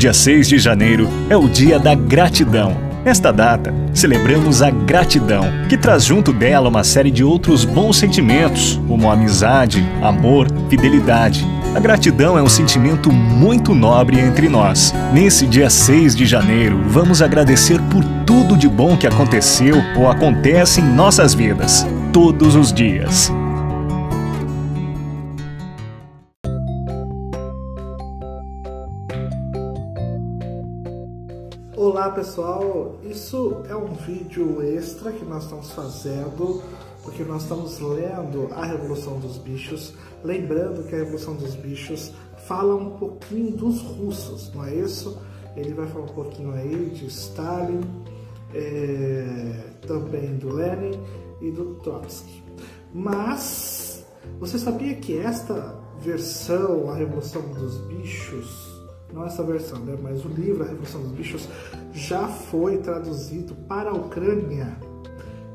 Dia 6 de janeiro é o dia da gratidão. Nesta data, celebramos a gratidão, que traz junto dela uma série de outros bons sentimentos, como amizade, amor, fidelidade. A gratidão é um sentimento muito nobre entre nós. Nesse dia 6 de janeiro, vamos agradecer por tudo de bom que aconteceu ou acontece em nossas vidas, todos os dias. Olá pessoal, isso é um vídeo extra que nós estamos fazendo porque nós estamos lendo a Revolução dos Bichos, lembrando que a Revolução dos Bichos fala um pouquinho dos russos, não é isso? Ele vai falar um pouquinho aí de Stalin, é, também do Lenin e do Trotsky. Mas você sabia que esta versão, a Revolução dos Bichos, não essa versão, né? mas o livro A Revolução dos Bichos já foi traduzido para a Ucrânia.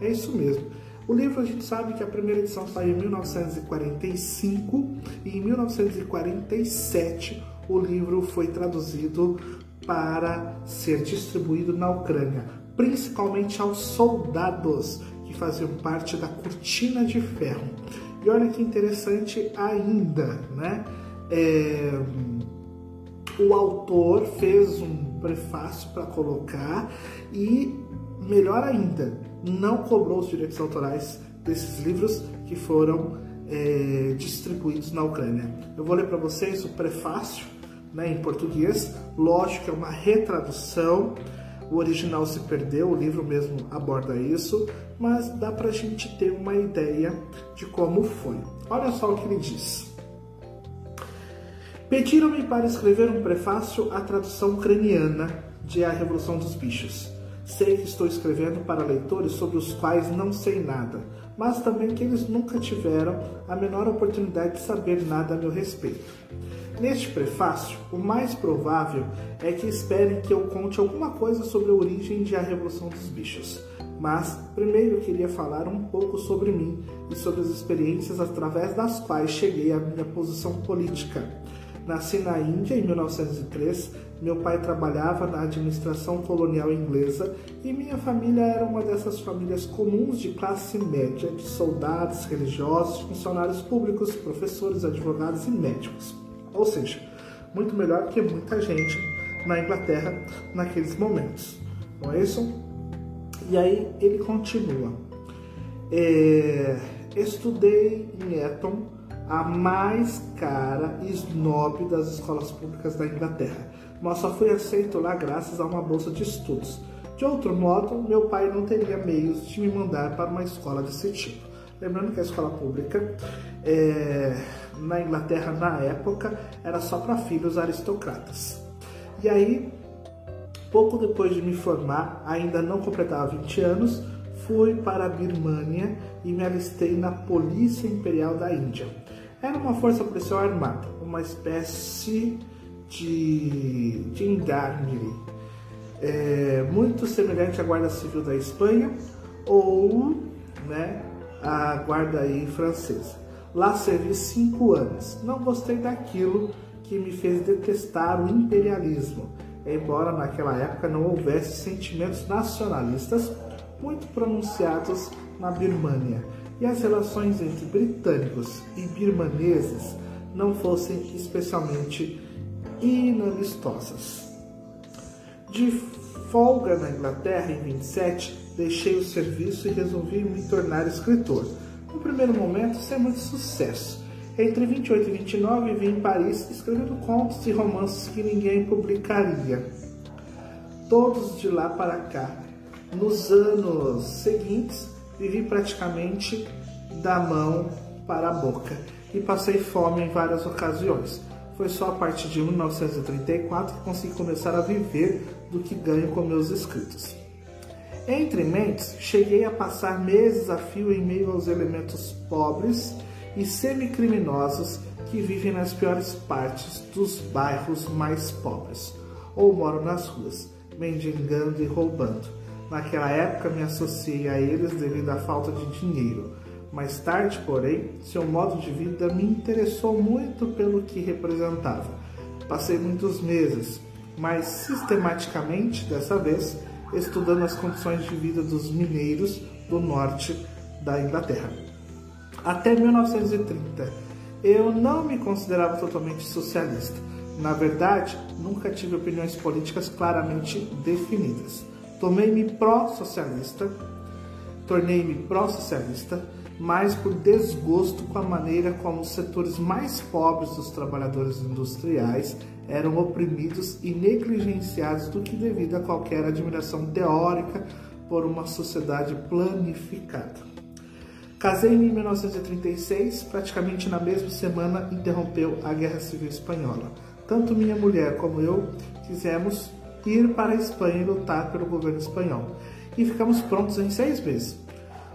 É isso mesmo. O livro a gente sabe que a primeira edição saiu em 1945 e em 1947 o livro foi traduzido para ser distribuído na Ucrânia, principalmente aos soldados que faziam parte da cortina de ferro. E olha que interessante ainda, né? É o autor fez um prefácio para colocar e, melhor ainda, não cobrou os direitos autorais desses livros que foram é, distribuídos na Ucrânia. Eu vou ler para vocês o prefácio né, em português. Lógico que é uma retradução, o original se perdeu, o livro mesmo aborda isso, mas dá para a gente ter uma ideia de como foi. Olha só o que ele diz. Pediram-me para escrever um prefácio à tradução ucraniana de A Revolução dos Bichos. Sei que estou escrevendo para leitores sobre os quais não sei nada, mas também que eles nunca tiveram a menor oportunidade de saber nada a meu respeito. Neste prefácio, o mais provável é que esperem que eu conte alguma coisa sobre a origem de A Revolução dos Bichos. Mas primeiro eu queria falar um pouco sobre mim e sobre as experiências através das quais cheguei à minha posição política Nasci na Índia em 1903. Meu pai trabalhava na administração colonial inglesa e minha família era uma dessas famílias comuns de classe média, de soldados, religiosos, funcionários públicos, professores, advogados e médicos. Ou seja, muito melhor que muita gente na Inglaterra naqueles momentos. Não é isso? E aí ele continua. É, estudei em Eton a mais cara e snob das escolas públicas da Inglaterra, mas só fui aceito lá graças a uma bolsa de estudos. De outro modo, meu pai não teria meios de me mandar para uma escola desse tipo. Lembrando que a escola pública é, na Inglaterra, na época, era só para filhos aristocratas. E aí, pouco depois de me formar, ainda não completava 20 anos, fui para a Birmânia e me alistei na Polícia Imperial da Índia. Era uma força policial armada, uma espécie de, de gendarmerie, é, muito semelhante à Guarda Civil da Espanha ou né, a Guarda aí francesa. Lá servi cinco anos. Não gostei daquilo que me fez detestar o imperialismo, embora naquela época não houvesse sentimentos nacionalistas muito pronunciados na Birmânia e as relações entre britânicos e birmaneses não fossem especialmente inamistosas. De folga na Inglaterra em 27, deixei o serviço e resolvi me tornar escritor. No primeiro momento, sem muito sucesso. Entre 28 e 29, vim em Paris escrevendo contos e romances que ninguém publicaria. Todos de lá para cá nos anos seguintes, vivi praticamente da mão para a boca e passei fome em várias ocasiões. Foi só a partir de 1934 que consegui começar a viver do que ganho com meus escritos. Entre mentes, cheguei a passar meses a fio em meio aos elementos pobres e semicriminosos que vivem nas piores partes dos bairros mais pobres, ou moram nas ruas, mendigando e roubando Naquela época me associei a eles devido à falta de dinheiro. Mais tarde, porém, seu modo de vida me interessou muito pelo que representava. Passei muitos meses mas sistematicamente, dessa vez, estudando as condições de vida dos mineiros do norte da Inglaterra. Até 1930, eu não me considerava totalmente socialista. Na verdade, nunca tive opiniões políticas claramente definidas. Tomei-me pró-socialista, tornei-me pró-socialista, mas por desgosto com a maneira como os setores mais pobres dos trabalhadores industriais eram oprimidos e negligenciados do que devido a qualquer admiração teórica por uma sociedade planificada. Casei-me em 1936, praticamente na mesma semana interrompeu a Guerra Civil Espanhola. Tanto minha mulher como eu quisemos ir para a Espanha e lutar pelo governo espanhol. E ficamos prontos em seis meses.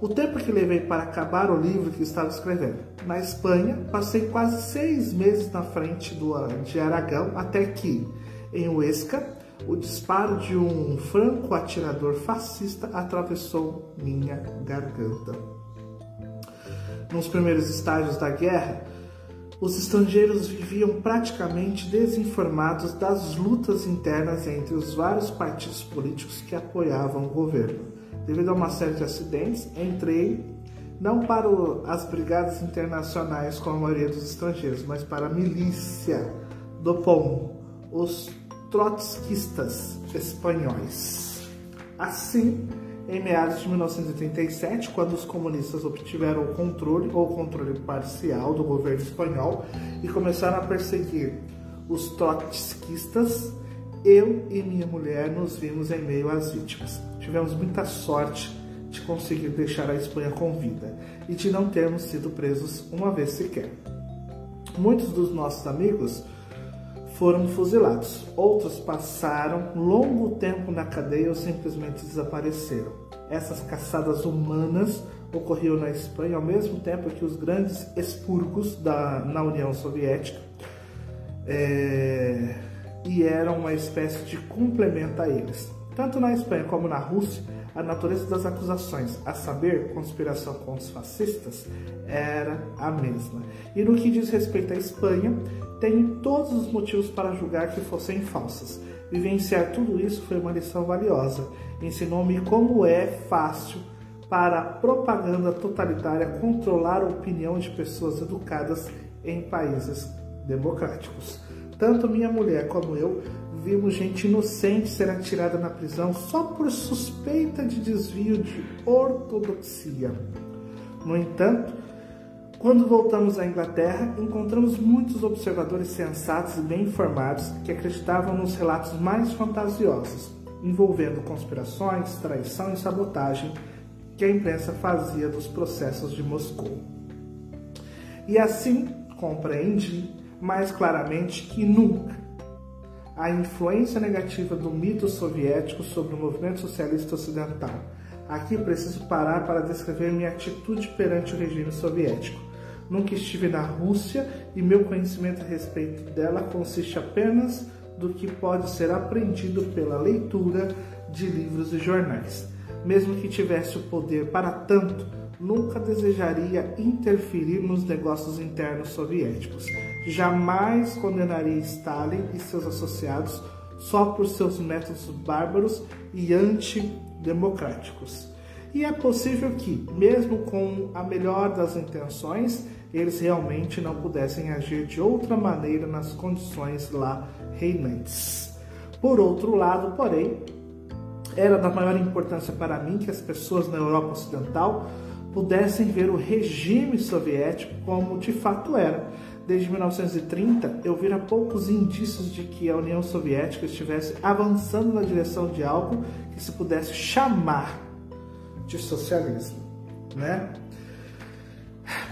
O tempo que levei para acabar o livro que estava escrevendo. Na Espanha, passei quase seis meses na frente do, de Aragão, até que, em Huesca, o disparo de um franco atirador fascista atravessou minha garganta nos primeiros estágios da guerra, os estrangeiros viviam praticamente desinformados das lutas internas entre os vários partidos políticos que apoiavam o governo. Devido a uma série de acidentes, entrei não para as brigadas internacionais com a maioria dos estrangeiros, mas para a milícia do POM, os trotskistas espanhóis. Assim, em meados de 1937, quando os comunistas obtiveram o controle ou controle parcial do governo espanhol e começaram a perseguir os trotskistas, eu e minha mulher nos vimos em meio às vítimas. Tivemos muita sorte de conseguir deixar a Espanha com vida e de não termos sido presos uma vez sequer. Muitos dos nossos amigos foram fuzilados. Outros passaram longo tempo na cadeia ou simplesmente desapareceram. Essas caçadas humanas ocorriam na Espanha ao mesmo tempo que os grandes expurgos da, na União Soviética é, e eram uma espécie de complemento a eles. Tanto na Espanha como na Rússia, a natureza das acusações, a saber, conspiração com os fascistas, era a mesma. E no que diz respeito à Espanha, tenho todos os motivos para julgar que fossem falsas. Vivenciar tudo isso foi uma lição valiosa. Ensinou-me como é fácil para a propaganda totalitária controlar a opinião de pessoas educadas em países democráticos. Tanto minha mulher como eu vimos gente inocente ser atirada na prisão só por suspeita de desvio de ortodoxia. No entanto, quando voltamos à Inglaterra, encontramos muitos observadores sensatos e bem informados que acreditavam nos relatos mais fantasiosos, envolvendo conspirações, traição e sabotagem que a imprensa fazia dos processos de Moscou. E assim compreendi mais claramente que nunca a influência negativa do mito soviético sobre o movimento socialista ocidental. Aqui preciso parar para descrever minha atitude perante o regime soviético. Nunca estive na Rússia e meu conhecimento a respeito dela consiste apenas do que pode ser aprendido pela leitura de livros e jornais. Mesmo que tivesse o poder para tanto, nunca desejaria interferir nos negócios internos soviéticos. Jamais condenaria Stalin e seus associados só por seus métodos bárbaros e antidemocráticos. E é possível que, mesmo com a melhor das intenções, eles realmente não pudessem agir de outra maneira nas condições lá reinantes. Por outro lado, porém, era da maior importância para mim que as pessoas na Europa Ocidental pudessem ver o regime soviético como de fato era. Desde 1930, eu vira poucos indícios de que a União Soviética estivesse avançando na direção de algo que se pudesse chamar de socialismo, né?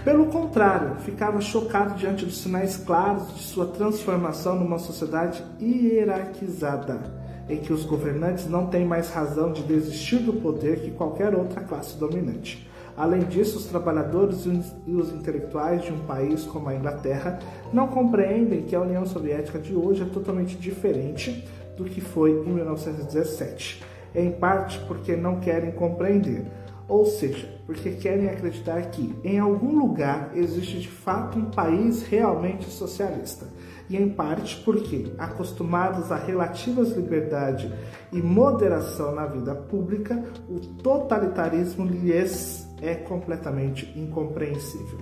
Pelo contrário, ficava chocado diante dos sinais claros de sua transformação numa sociedade hierarquizada, em que os governantes não têm mais razão de desistir do poder que qualquer outra classe dominante. Além disso, os trabalhadores e os intelectuais de um país como a Inglaterra não compreendem que a União Soviética de hoje é totalmente diferente do que foi em 1917, em parte porque não querem compreender ou seja, porque querem acreditar que em algum lugar existe de fato um país realmente socialista. e em parte porque, acostumados a relativas liberdade e moderação na vida pública, o totalitarismo lhes é completamente incompreensível.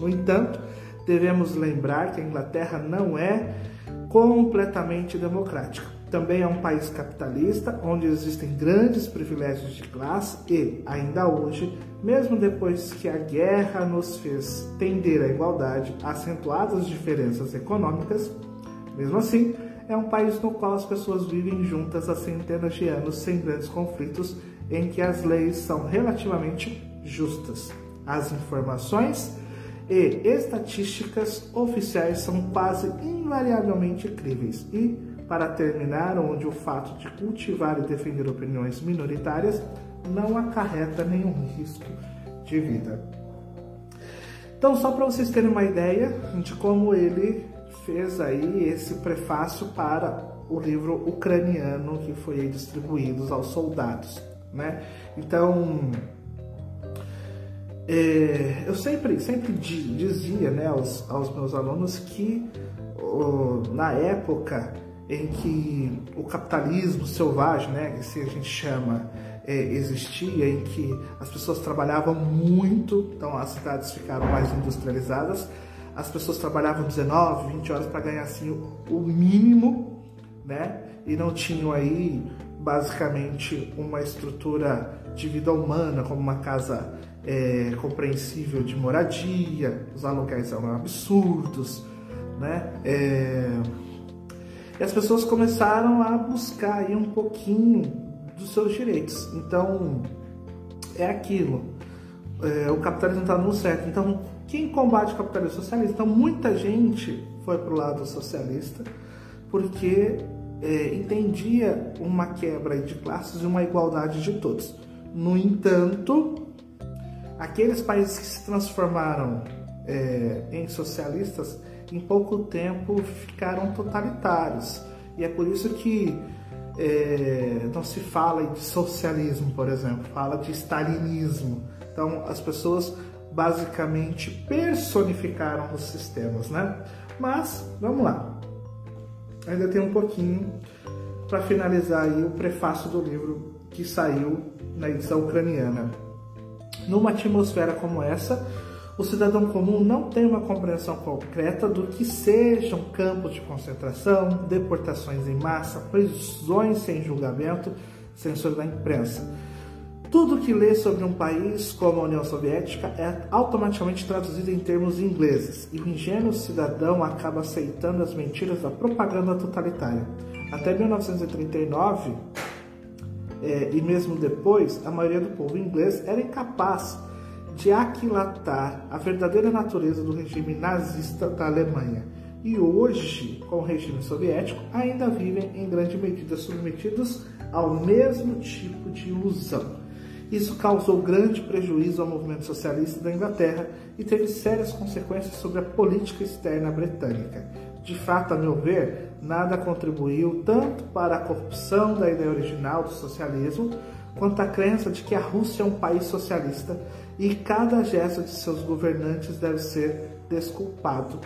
No entanto, devemos lembrar que a Inglaterra não é completamente democrática. Também é um país capitalista, onde existem grandes privilégios de classe e, ainda hoje, mesmo depois que a guerra nos fez tender à igualdade, acentuadas diferenças econômicas, mesmo assim, é um país no qual as pessoas vivem juntas há centenas de anos sem grandes conflitos, em que as leis são relativamente justas. As informações e estatísticas oficiais são quase invariavelmente críveis e, para terminar, onde o fato de cultivar e defender opiniões minoritárias não acarreta nenhum risco de vida. Então, só para vocês terem uma ideia de como ele fez aí esse prefácio para o livro ucraniano que foi distribuído aos soldados, né? Então, é, eu sempre, sempre dizia né, aos, aos meus alunos que oh, na época em que o capitalismo selvagem, né, que assim a gente chama, é, existia, em que as pessoas trabalhavam muito, então as cidades ficaram mais industrializadas, as pessoas trabalhavam 19, 20 horas para ganhar assim o, o mínimo, né, e não tinham aí basicamente uma estrutura de vida humana, como uma casa é, compreensível de moradia, os aluguéis eram absurdos, né? É, e as pessoas começaram a buscar aí um pouquinho dos seus direitos. Então, é aquilo. É, o capitalismo está no certo. Então, quem combate o capitalismo socialista? Então, muita gente foi para o lado socialista porque é, entendia uma quebra de classes e uma igualdade de todos. No entanto, aqueles países que se transformaram é, em socialistas, em pouco tempo ficaram totalitários. E é por isso que é, não se fala de socialismo, por exemplo, fala de stalinismo. Então, as pessoas basicamente personificaram os sistemas, né? Mas, vamos lá. Ainda tem um pouquinho para finalizar aí o prefácio do livro que saiu na edição ucraniana. Numa atmosfera como essa, o cidadão comum não tem uma compreensão concreta do que sejam campos de concentração, deportações em massa, prisões sem julgamento, censura da imprensa. Tudo que lê sobre um país como a União Soviética é automaticamente traduzido em termos ingleses, e o ingênuo cidadão acaba aceitando as mentiras da propaganda totalitária. Até 1939, é, e mesmo depois, a maioria do povo inglês era incapaz de aquilatar a verdadeira natureza do regime nazista da Alemanha. E hoje, com o regime soviético, ainda vivem em grande medida submetidos ao mesmo tipo de ilusão. Isso causou grande prejuízo ao movimento socialista da Inglaterra e teve sérias consequências sobre a política externa britânica. De fato, a meu ver, nada contribuiu tanto para a corrupção da ideia original do socialismo, quanto a crença de que a Rússia é um país socialista e cada gesto de seus governantes deve ser desculpado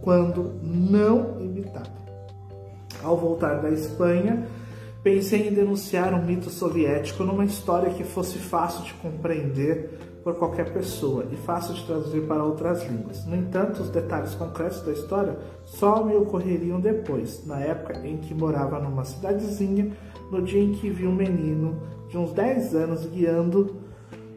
quando não imitado. Ao voltar da Espanha, pensei em denunciar um mito soviético numa história que fosse fácil de compreender por qualquer pessoa e fácil de traduzir para outras línguas. No entanto, os detalhes concretos da história só me ocorreriam depois, na época em que morava numa cidadezinha, no dia em que vi um menino de uns 10 anos guiando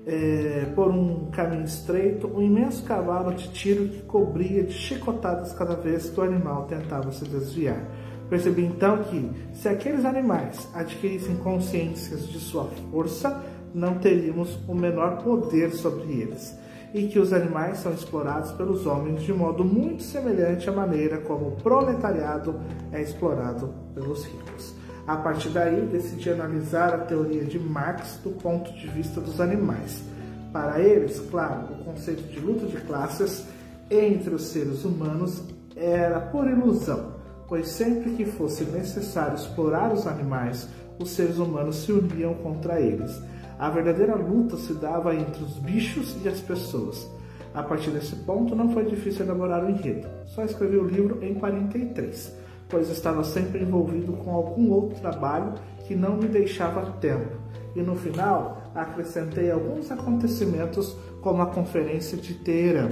é, por um caminho estreito um imenso cavalo de tiro que cobria de chicotadas cada vez que o animal tentava se desviar. Percebi então que, se aqueles animais adquirissem consciências de sua força, não teríamos o menor poder sobre eles, e que os animais são explorados pelos homens de modo muito semelhante à maneira como o proletariado é explorado pelos ricos. A partir daí, decidi analisar a teoria de Marx do ponto de vista dos animais. Para eles, claro, o conceito de luta de classes entre os seres humanos era por ilusão, pois sempre que fosse necessário explorar os animais, os seres humanos se uniam contra eles. A verdadeira luta se dava entre os bichos e as pessoas. A partir desse ponto, não foi difícil elaborar o enredo. Só escrevi o livro em 43, pois estava sempre envolvido com algum outro trabalho que não me deixava tempo. E no final, acrescentei alguns acontecimentos, como a Conferência de Teherã,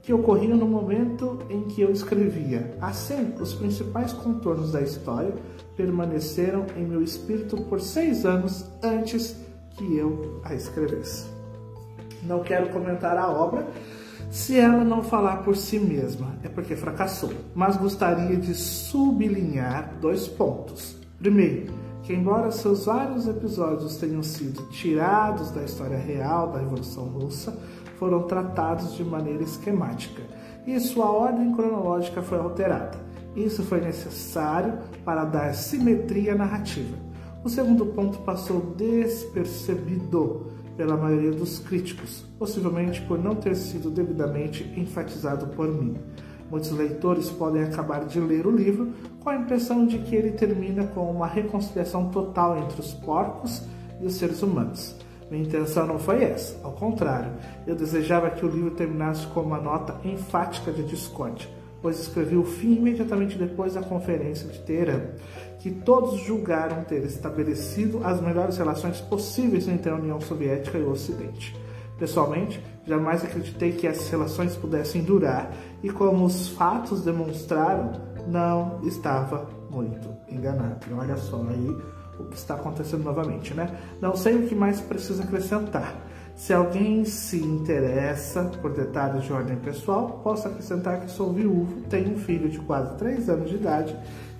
que ocorriam no momento em que eu escrevia. Assim, os principais contornos da história permaneceram em meu espírito por seis anos antes que eu a escrevesse. Não quero comentar a obra se ela não falar por si mesma, é porque fracassou. Mas gostaria de sublinhar dois pontos. Primeiro, que embora seus vários episódios tenham sido tirados da história real da Revolução Russa, foram tratados de maneira esquemática e sua ordem cronológica foi alterada. Isso foi necessário para dar simetria narrativa. O segundo ponto passou despercebido pela maioria dos críticos, possivelmente por não ter sido devidamente enfatizado por mim. Muitos leitores podem acabar de ler o livro com a impressão de que ele termina com uma reconciliação total entre os porcos e os seres humanos. Minha intenção não foi essa, ao contrário, eu desejava que o livro terminasse com uma nota enfática de discórdia, pois escrevi o fim imediatamente depois da conferência de Teherã, que todos julgaram ter estabelecido as melhores relações possíveis entre a União Soviética e o Ocidente. Pessoalmente, jamais acreditei que essas relações pudessem durar e, como os fatos demonstraram, não estava muito enganado. E olha só aí o que está acontecendo novamente, né? Não sei o que mais precisa acrescentar. Se alguém se interessa por detalhes de ordem pessoal, posso acrescentar que sou viúvo, tenho um filho de quase 3 anos de idade,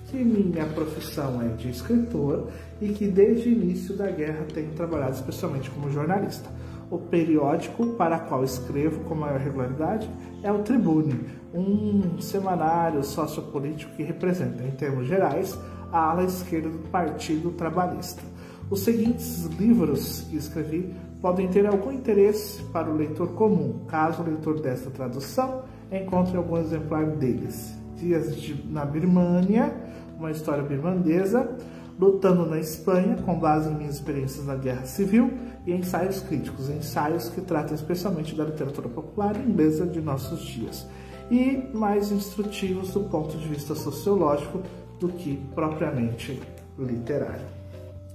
que minha profissão é de escritor e que desde o início da guerra tenho trabalhado especialmente como jornalista. O periódico para qual escrevo com maior regularidade é o Tribune, um semanário sociopolítico que representa, em termos gerais, a ala esquerda do Partido Trabalhista. Os seguintes livros que escrevi podem ter algum interesse para o leitor comum, caso o leitor desta tradução encontre algum exemplar deles. Dias de, na Birmânia, uma história birmandesa, lutando na Espanha, com base em minhas experiências na Guerra Civil, e ensaios críticos, ensaios que tratam especialmente da literatura popular inglesa de nossos dias, e mais instrutivos do ponto de vista sociológico do que propriamente literário.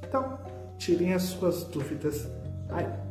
Então, tirem as suas dúvidas aí.